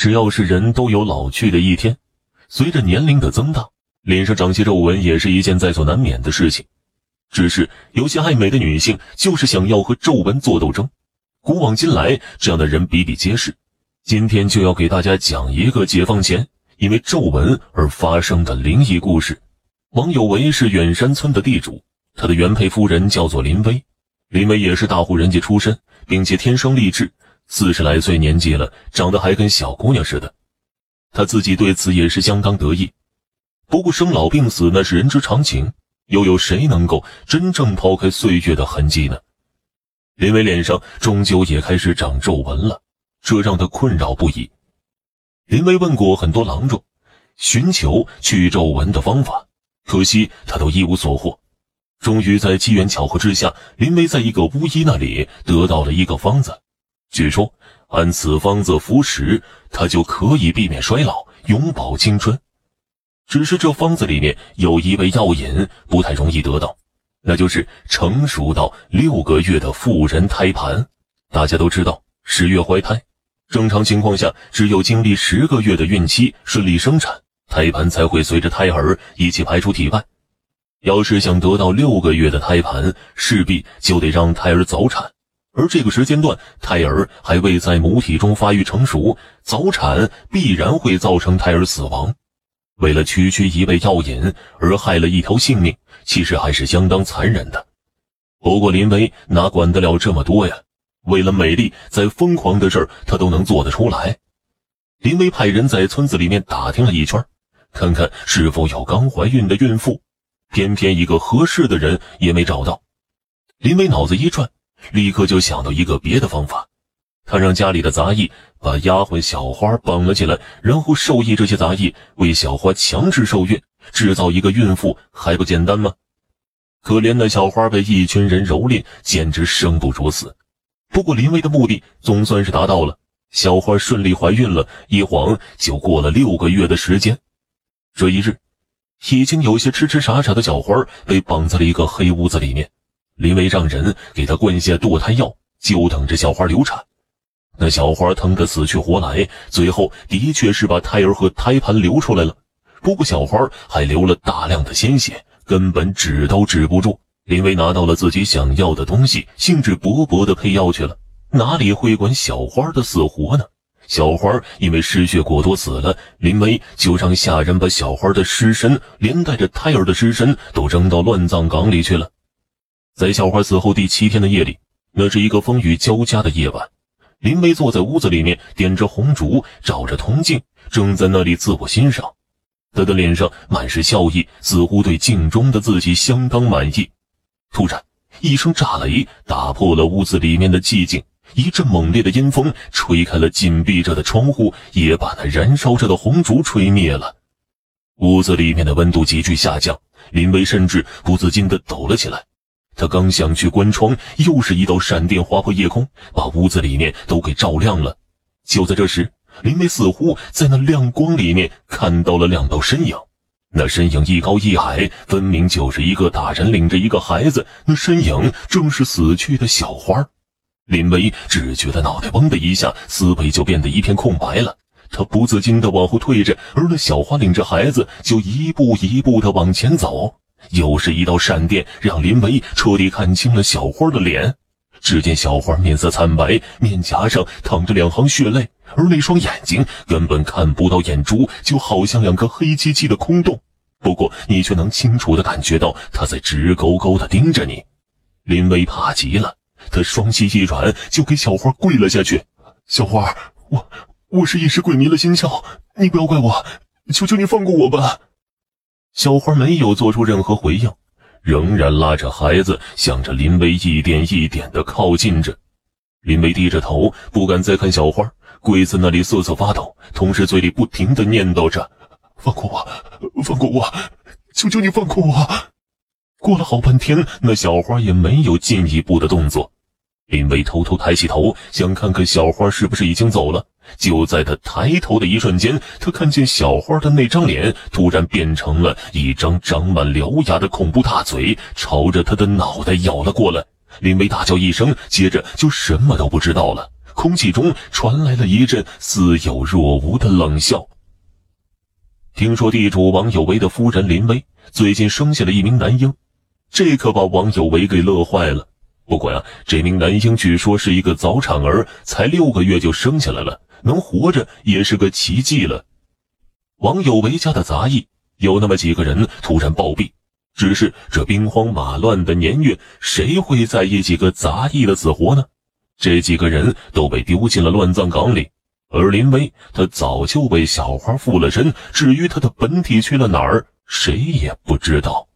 只要是人都有老去的一天，随着年龄的增大，脸上长些皱纹也是一件在所难免的事情。只是有些爱美的女性就是想要和皱纹做斗争，古往今来这样的人比比皆是。今天就要给大家讲一个解放前因为皱纹而发生的灵异故事。王有为是远山村的地主，他的原配夫人叫做林薇，林薇也是大户人家出身，并且天生丽质，四十来岁年纪了，长得还跟小姑娘似的。他自己对此也是相当得意。不过生老病死那是人之常情。又有谁能够真正抛开岁月的痕迹呢？林薇脸上终究也开始长皱纹了，这让他困扰不已。林薇问过很多郎中，寻求去皱纹的方法，可惜他都一无所获。终于在机缘巧合之下，林薇在一个巫医那里得到了一个方子，据说按此方子服食，他就可以避免衰老，永葆青春。只是这方子里面有一味药引不太容易得到，那就是成熟到六个月的妇人胎盘。大家都知道，十月怀胎，正常情况下，只有经历十个月的孕期顺利生产，胎盘才会随着胎儿一起排出体外。要是想得到六个月的胎盘，势必就得让胎儿早产，而这个时间段，胎儿还未在母体中发育成熟，早产必然会造成胎儿死亡。为了区区一味药引而害了一条性命，其实还是相当残忍的。不过林薇哪管得了这么多呀？为了美丽，再疯狂的事儿他都能做得出来。林薇派人在村子里面打听了一圈，看看是否有刚怀孕的孕妇，偏偏一个合适的人也没找到。林薇脑子一转，立刻就想到一个别的方法。他让家里的杂役把丫鬟小花绑了起来，然后授意这些杂役为小花强制受孕，制造一个孕妇还不简单吗？可怜的小花被一群人蹂躏，简直生不如死。不过林薇的目的总算是达到了，小花顺利怀孕了，一晃就过了六个月的时间。这一日，已经有些痴痴傻傻的小花被绑在了一个黑屋子里面，林薇让人给她灌下堕胎药，就等着小花流产。那小花疼得死去活来，最后的确是把胎儿和胎盘流出来了。不过小花还流了大量的鲜血，根本止都止不住。林薇拿到了自己想要的东西，兴致勃勃地配药去了，哪里会管小花的死活呢？小花因为失血过多死了，林薇就让下人把小花的尸身连带着胎儿的尸身都扔到乱葬岗里去了。在小花死后第七天的夜里，那是一个风雨交加的夜晚。林薇坐在屋子里面，点着红烛，照着铜镜，正在那里自我欣赏。他的脸上满是笑意，似乎对镜中的自己相当满意。突然，一声炸雷打破了屋子里面的寂静，一阵猛烈的阴风吹开了紧闭着的窗户，也把那燃烧着的红烛吹灭了。屋子里面的温度急剧下降，林薇甚至不自禁地抖了起来。他刚想去关窗，又是一道闪电划破夜空，把屋子里面都给照亮了。就在这时，林薇似乎在那亮光里面看到了两道身影，那身影一高一矮，分明就是一个大人领着一个孩子。那身影正是死去的小花。林薇只觉得脑袋嗡的一下，思维就变得一片空白了。他不自禁地往后退着，而那小花领着孩子就一步一步地往前走。又是一道闪电，让林薇彻底看清了小花的脸。只见小花面色惨白，面颊上淌着两行血泪，而那双眼睛根本看不到眼珠，就好像两个黑漆漆的空洞。不过你却能清楚地感觉到他在直勾勾地盯着你。林薇怕极了，他双膝一软，就给小花跪了下去：“小花，我我是一时鬼迷了心窍，你不要怪我，求求你放过我吧。”小花没有做出任何回应，仍然拉着孩子向着林薇一点一点的靠近着。林薇低着头，不敢再看小花，跪在那里瑟瑟发抖，同时嘴里不停的念叨着：“放过我，放过我，求求你放过我。”过了好半天，那小花也没有进一步的动作。林薇偷偷抬起头，想看看小花是不是已经走了。就在他抬头的一瞬间，他看见小花的那张脸突然变成了一张长满獠牙的恐怖大嘴，朝着他的脑袋咬了过来。林薇大叫一声，接着就什么都不知道了。空气中传来了一阵似有若无的冷笑。听说地主王有为的夫人林薇最近生下了一名男婴，这可把王有为给乐坏了。不过呀，这名男婴据说是一个早产儿，才六个月就生下来了，能活着也是个奇迹了。王有为家的杂役有那么几个人突然暴毙，只是这兵荒马乱的年月，谁会在意几个杂役的死活呢？这几个人都被丢进了乱葬岗里，而林薇他早就被小花附了身，至于他的本体去了哪儿，谁也不知道。